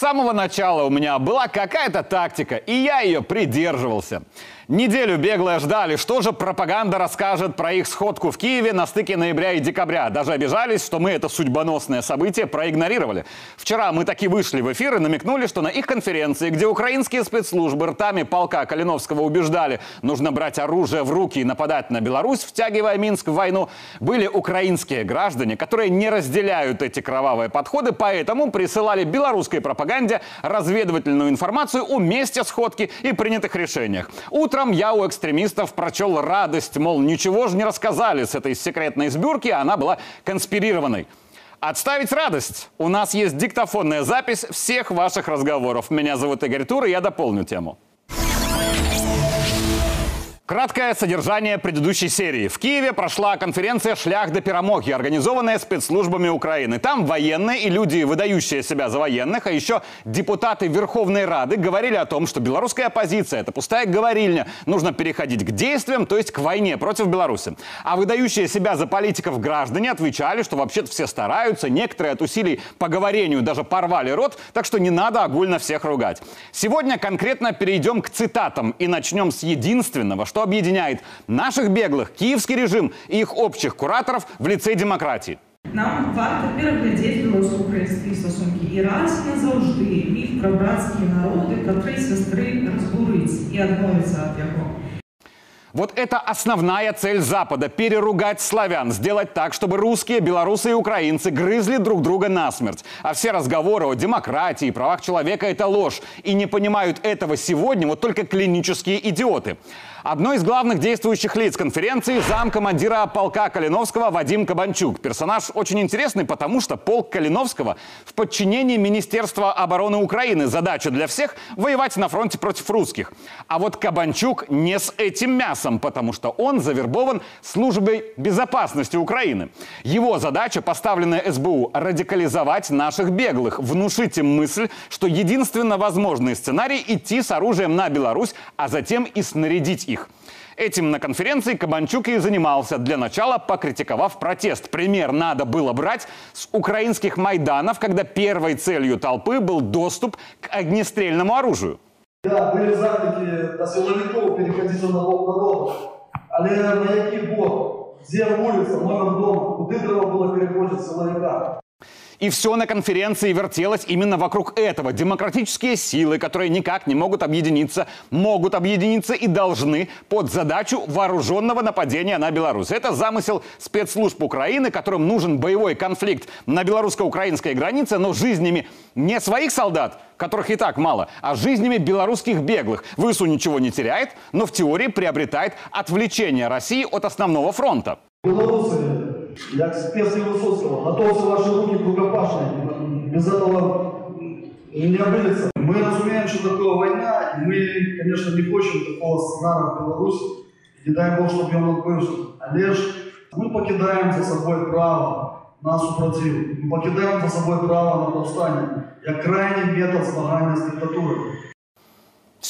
самого начала у меня была какая-то тактика, и я ее придерживался. Неделю беглые ждали, что же пропаганда расскажет про их сходку в Киеве на стыке ноября и декабря. Даже обижались, что мы это судьбоносное событие проигнорировали. Вчера мы таки вышли в эфир и намекнули, что на их конференции, где украинские спецслужбы ртами полка Калиновского убеждали, нужно брать оружие в руки и нападать на Беларусь, втягивая Минск в войну, были украинские граждане, которые не разделяют эти кровавые подходы, поэтому присылали белорусской пропаганде разведывательную информацию о месте сходки и принятых решениях. Утром Утром я у экстремистов прочел радость, мол, ничего же не рассказали с этой секретной сбюрки, она была конспирированной. Отставить радость. У нас есть диктофонная запись всех ваших разговоров. Меня зовут Игорь Тур, и я дополню тему. Краткое содержание предыдущей серии. В Киеве прошла конференция «Шлях до перемоги», организованная спецслужбами Украины. Там военные и люди, выдающие себя за военных, а еще депутаты Верховной Рады говорили о том, что белорусская оппозиция – это пустая говорильня. Нужно переходить к действиям, то есть к войне против Беларуси. А выдающие себя за политиков граждане отвечали, что вообще-то все стараются, некоторые от усилий по говорению даже порвали рот, так что не надо огульно всех ругать. Сегодня конкретно перейдем к цитатам и начнем с единственного, что объединяет наших беглых, киевский режим и их общих кураторов в лице демократии. Нам варто переглядзець беларуска-украінскія стасункі і раз назаўжды міф пра брацкія народы, катры сястры разбурыць і адмовіцца ад яго. Вот это основная цель Запада – переругать славян, сделать так, чтобы русские, белорусы и украинцы грызли друг друга насмерть. А все разговоры о демократии и правах человека – это ложь. И не понимают этого сегодня вот только клинические идиоты. Одно из главных действующих лиц конференции – замкомандира полка Калиновского Вадим Кабанчук. Персонаж очень интересный, потому что полк Калиновского в подчинении Министерства обороны Украины. Задача для всех – воевать на фронте против русских. А вот Кабанчук не с этим мясом, потому что он завербован службой безопасности Украины. Его задача, поставленная СБУ – радикализовать наших беглых, внушить им мысль, что единственно возможный сценарий – идти с оружием на Беларусь, а затем и снарядить их. Этим на конференции Кабанчук и занимался, для начала покритиковав протест. Пример надо было брать с украинских майданов, когда первой целью толпы был доступ к огнестрельному оружию. Да, были заклики до силовиков переходить на бок народу. Але на який бок? Где улица, номер дома? Куди треба було переходити силовика? И все на конференции вертелось именно вокруг этого. Демократические силы, которые никак не могут объединиться, могут объединиться и должны под задачу вооруженного нападения на Беларусь. Это замысел спецслужб Украины, которым нужен боевой конфликт на белорусско-украинской границе, но жизнями не своих солдат, которых и так мало, а жизнями белорусских беглых. ВСУ ничего не теряет, но в теории приобретает отвлечение России от основного фронта. Белорусы, як специи Высоцкого, готовьте ваши руки к рукопашной. Без этого не обидится. Мы разумеем, что такое война, и мы, конечно, не хотим такого сценария в Беларуси. Не дай Бог, чтобы он отбывся. Але ж мы покидаем за собой право на супротив. Мы покидаем за собой право на повстание, як крайний метод змагання с диктатурой.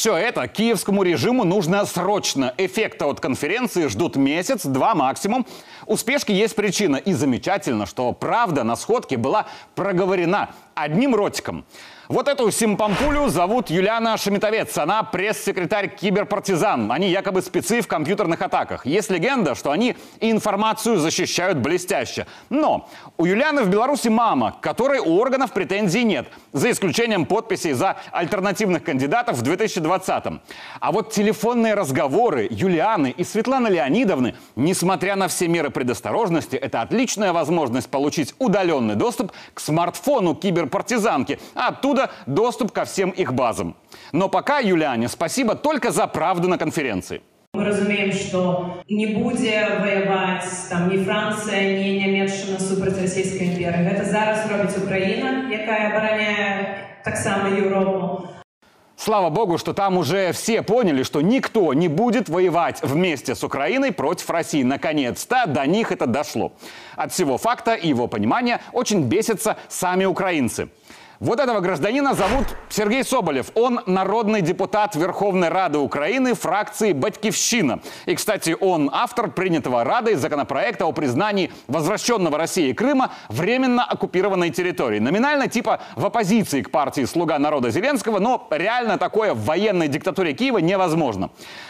Все это киевскому режиму нужно срочно. Эффекта от конференции ждут месяц, два максимум. У есть причина. И замечательно, что правда на сходке была проговорена одним ротиком. Вот эту симпампулю зовут Юлиана Шеметовец. Она пресс-секретарь киберпартизан. Они якобы спецы в компьютерных атаках. Есть легенда, что они информацию защищают блестяще. Но у Юлианы в Беларуси мама, которой у органов претензий нет. За исключением подписей за альтернативных кандидатов в 2020-м. А вот телефонные разговоры Юлианы и Светланы Леонидовны, несмотря на все меры предосторожности, это отличная возможность получить удаленный доступ к смартфону киберпартизанки. А оттуда доступ ко всем их базам. Но пока Юлиане спасибо только за правду на конференции. Мы разумеем, что не будзе воевать там ни Франция, ни Нямецчына супраць расійскай імперыі. Гэта зараз робіць Украіна, якая абараняе таксама Еўропу. Слава богу, что там уже все поняли, что никто не будет воевать вместе с Украиной против России. Наконец-то до них это дошло. От всего факта и его понимания очень бесятся сами украинцы. Вот этого гражданина зовут Сергей Соболев. Он народный депутат Верховной Рады Украины фракции «Батькивщина». И, кстати, он автор принятого Радой законопроекта о признании возвращенного России Крыма временно оккупированной территории. Номинально типа в оппозиции к партии «Слуга народа» Зеленского, но реально такое в военной диктатуре Киева невозможно.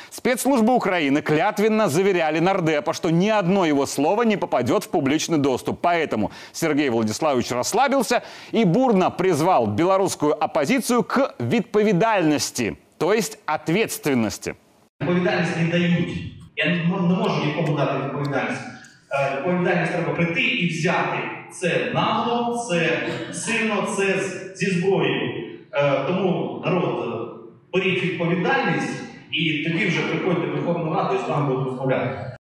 Спецслужбы Украины клятвенно заверяли Нардепа, что ни одно его слово не попадет в публичный доступ. Поэтому Сергей Владиславович расслабился и бурно призвал белорусскую оппозицию к відповідальності, то есть ответственности. Відповідальність не дають. Я не можу нікому дати відповідальність. Е, Відповідальність треба прийти і взяти. Це нагло, це сильно, це зі зброєю. Е, Тому народ, е, беріть відповідальність і тоді вже приходьте в Верховну Раду і з вами будуть розмовляти.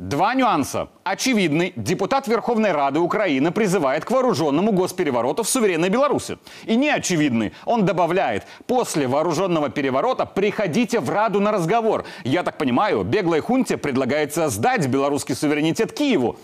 Два нюанса. Очевидный. Депутат Верховной Рады Украины призывает к вооруженному госперевороту в суверенной Беларуси. И неочевидный. Он добавляет, после вооруженного переворота приходите в Раду на разговор. Я так понимаю, беглой хунте предлагается сдать белорусский суверенитет Киеву.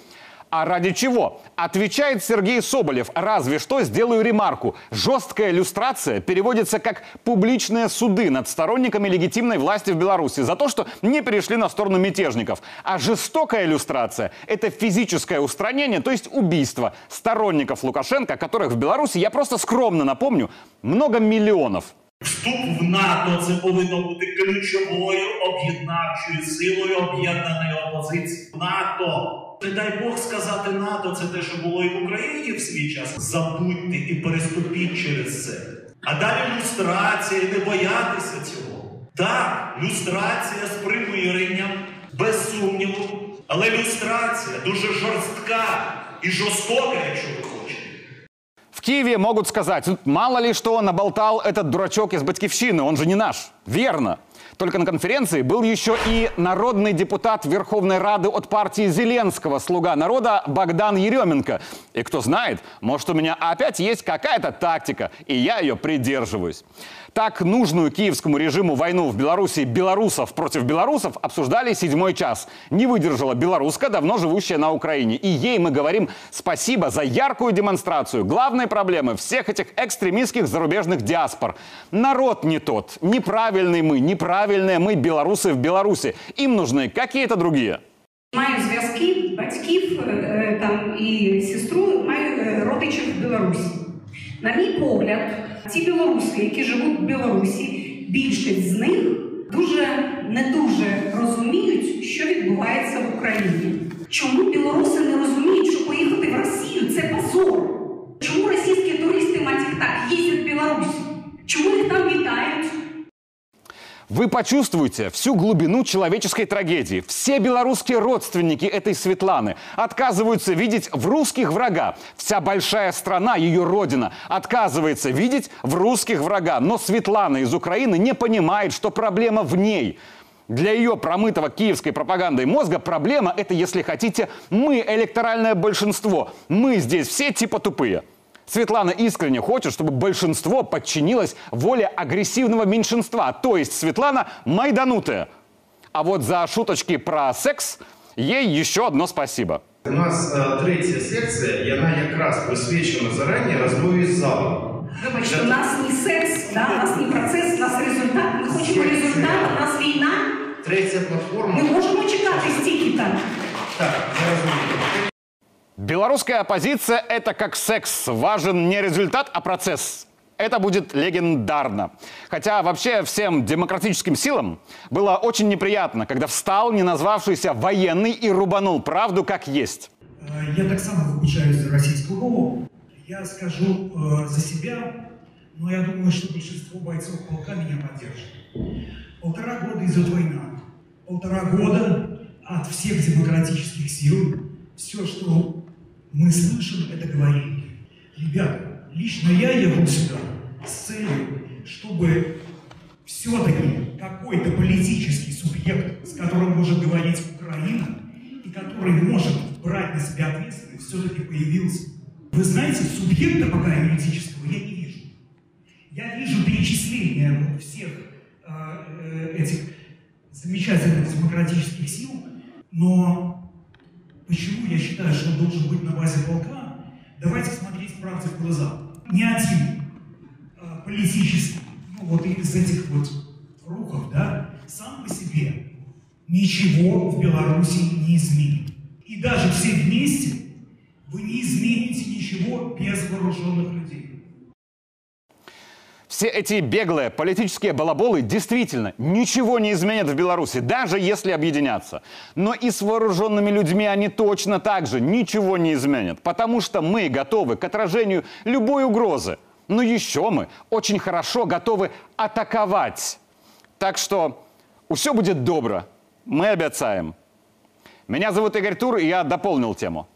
А ради чего? Отвечает Сергей Соболев. Разве что сделаю ремарку. Жесткая иллюстрация переводится как публичные суды над сторонниками легитимной власти в Беларуси за то, что не перешли на сторону мятежников. А жестокая иллюстрация – это физическое устранение, то есть убийство сторонников Лукашенко, которых в Беларуси, я просто скромно напомню, много миллионов. Вступ в НАТО це повинно бути ключовою об'єднавчою силою об'єднаної опозиції. НАТО. Не дай Бог сказати НАТО, це те, що було і в Україні в свій час. Забудьте і переступіть через це. А далі люстрація, не боятися цього. Так, люстрація з примиренням, без сумніву. Але люстрація дуже жорстка і жорстока, якщо ви. В Киеве могут сказать, «Ну, мало ли что наболтал этот дурачок из Батькивщины, он же не наш. Верно. Только на конференции был еще и народный депутат Верховной Рады от партии Зеленского, слуга народа Богдан Еременко. И кто знает, может у меня опять есть какая-то тактика, и я ее придерживаюсь. Так нужную киевскому режиму войну в Беларуси белорусов против белорусов обсуждали седьмой час. Не выдержала белоруска, давно живущая на Украине. И ей мы говорим спасибо за яркую демонстрацию главной проблемы всех этих экстремистских зарубежных диаспор. Народ не тот, неправильный мы, неправильные мы белорусы в Беларуси. Им нужны какие-то другие. Маю зв'язки, батьків е, е, там і сестру, маю е, родичів в Білорусі. На мій погляд, ті білоруси, які живуть в Білорусі, більшість з них дуже не дуже розуміють, що відбувається в Україні. Чому білоруси не розуміють, що поїхати в Росію це позор? Вы почувствуете всю глубину человеческой трагедии. Все белорусские родственники этой Светланы отказываются видеть в русских врага. Вся большая страна, ее родина, отказывается видеть в русских врага. Но Светлана из Украины не понимает, что проблема в ней. Для ее промытого киевской пропагандой мозга проблема – это, если хотите, мы, электоральное большинство. Мы здесь все типа тупые. Светлана искренне хочет, чтобы большинство подчинилось воле агрессивного меньшинства, то есть Светлана майданутая. А вот за шуточки про секс ей еще одно спасибо. У нас е, третя секція, і вона якраз присвячена зарані розмові з залом. Вибачте, у нас не секс, да? у нас не процес, у нас результат. Ми хочемо результат, у нас війна. Третя Ми платформа. можемо чекати стільки там. Так, я розумію. Белорусская оппозиция – это как секс. Важен не результат, а процесс. Это будет легендарно. Хотя вообще всем демократическим силам было очень неприятно, когда встал не назвавшийся военный и рубанул правду как есть. Я так само вибачаюсь за российскую мову. Я скажу э, за себя, но я думаю, что большинство бойцов полка меня поддержит. Полтора года идет война. Полтора года от всех демократических сил. Все, что мы слышим, это говорение. Ребята, лично я еду сюда с целью, чтобы все-таки какой-то политический субъект, с которым может говорить Украина, и который может брать на себя ответственность, все-таки появился. Вы знаете, субъекта пока юридического я не вижу. Я вижу перечисление всех э, э, этих замечательных демократических сил, но почему я считаю, что он должен быть на базе полка? Давайте смотреть правде в глаза. Ни один политический, ну вот из этих вот рухов, да, сам по себе ничего в Беларуси не изменит. И даже все вместе вы не измените ничего без вооруженных людей. Все эти беглые политические балаболы действительно ничего не изменят в Беларуси, даже если объединятся. Но и с вооруженными людьми они точно так же ничего не изменят, потому что мы готовы к отражению любой угрозы. Но еще мы очень хорошо готовы атаковать. Так что все будет добро. Мы обещаем. Меня зовут Игорь Тур, и я дополнил тему.